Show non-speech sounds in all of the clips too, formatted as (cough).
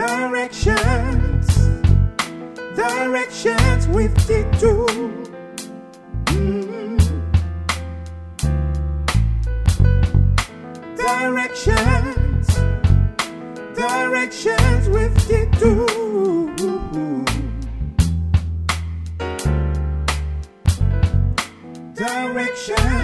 Directions, directions with the two. Mm. Directions, directions with the two. Directions, directions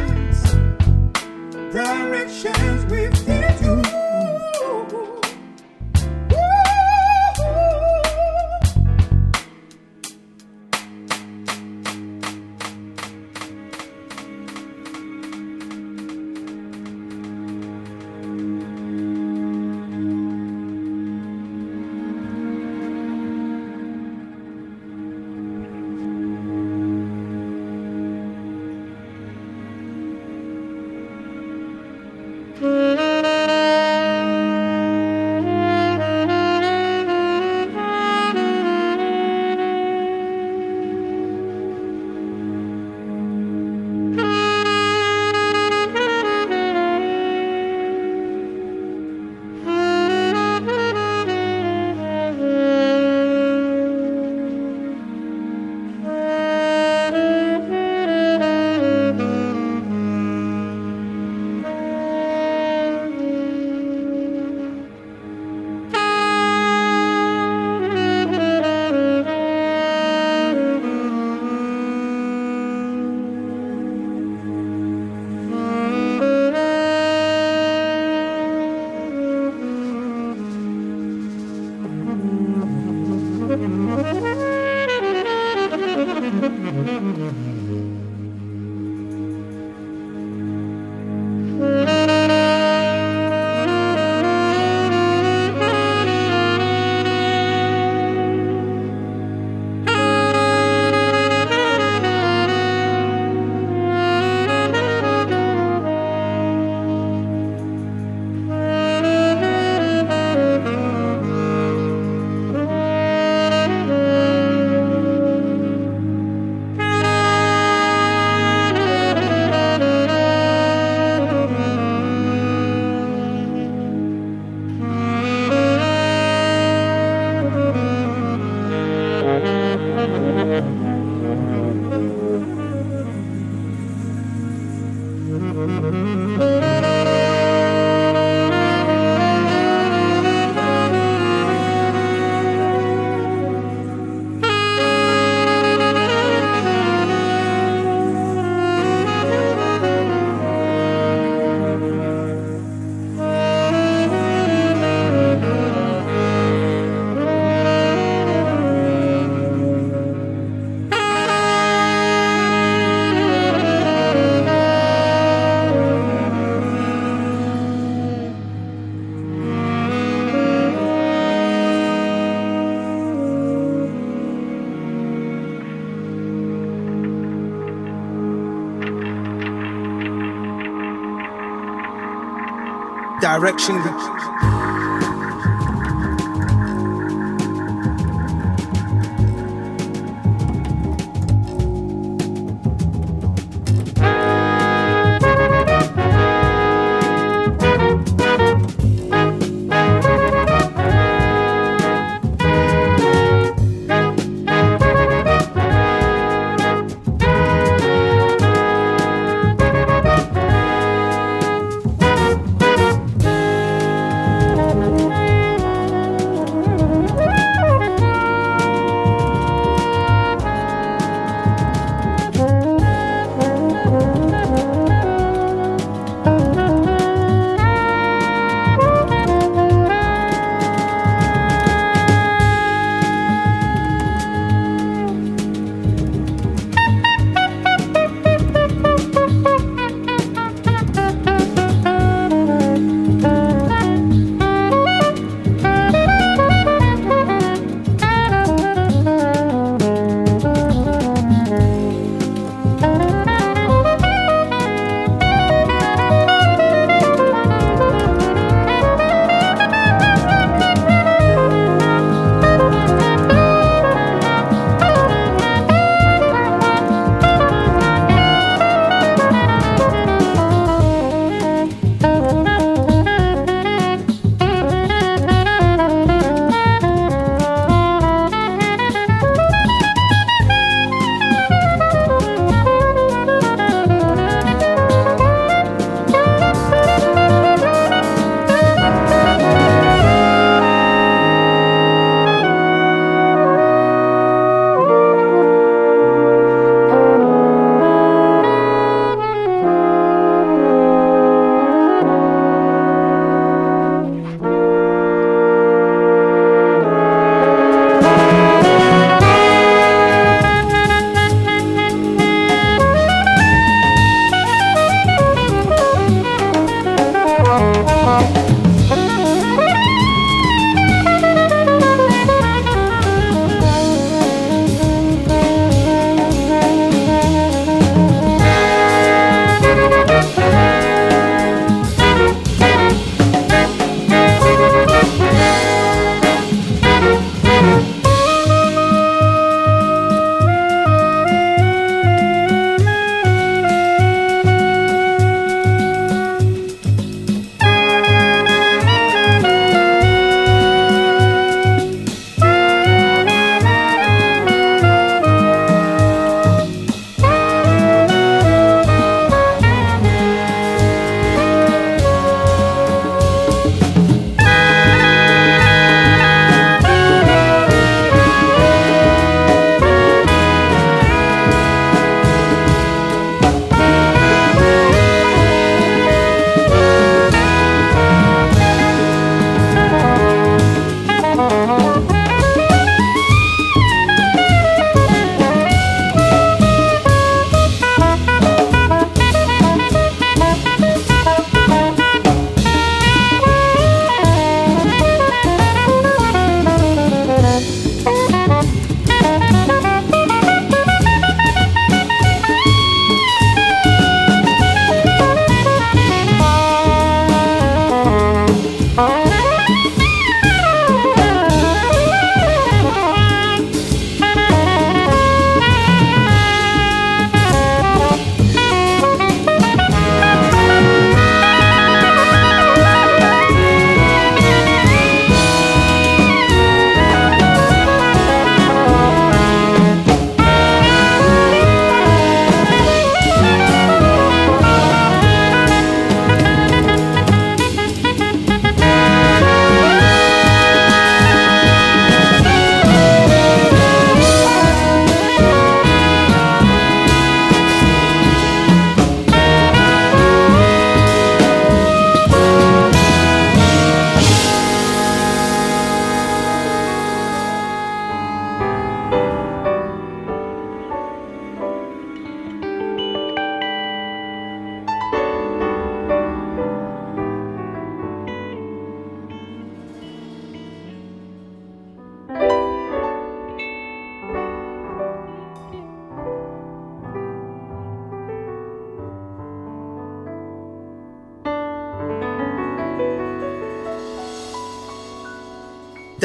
Direction.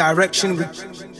Direction.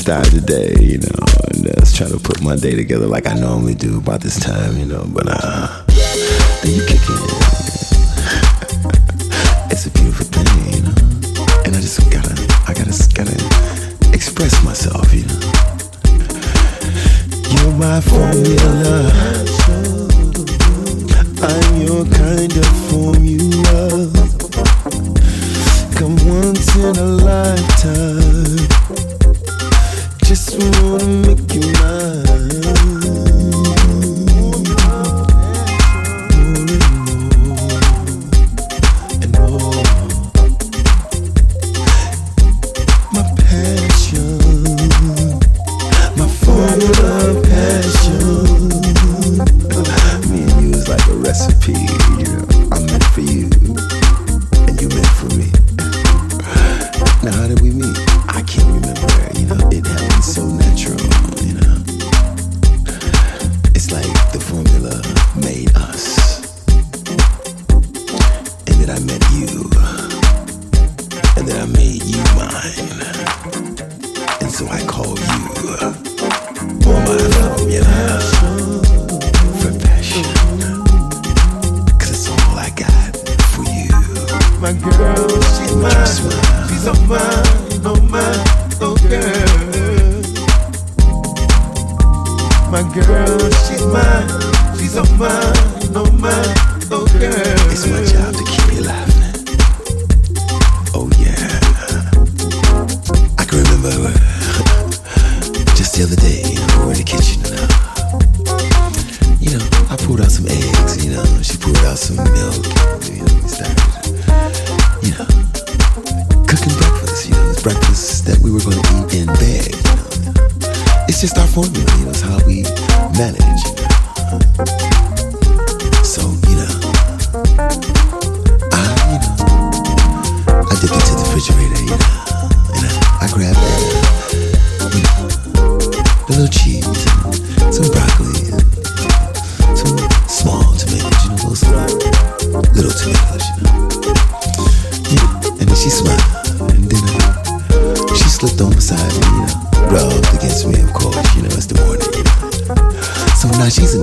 start the day, you know, and uh, just try to put my day together like I normally do about this time, you know, but uh, then you kick in. (laughs) it's a beautiful thing, you know, and I just gotta, I gotta, gotta express myself, you know. You're my formula. I'm your kind of formula. Come once in a lifetime wanna make you Xin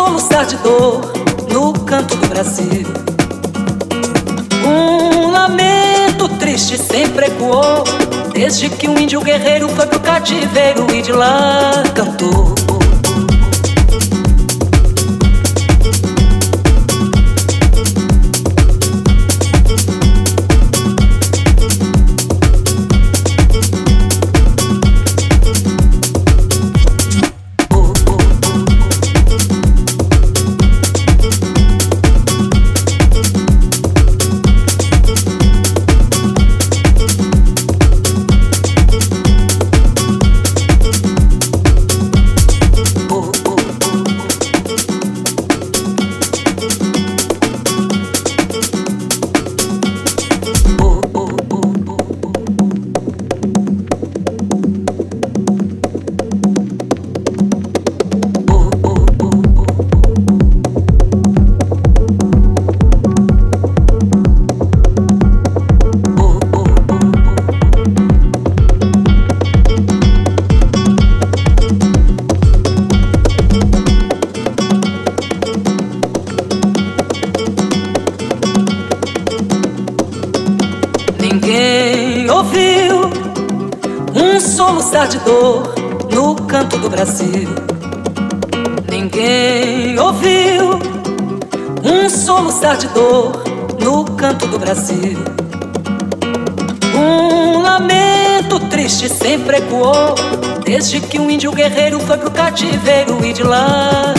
soluçar de dor no canto do Brasil. Um lamento triste sempre ecoou, desde que um índio guerreiro foi pro cativeiro e de lá cantou. Que um índio guerreiro foi pro cativeiro e de lá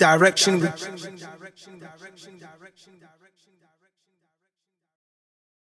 direction.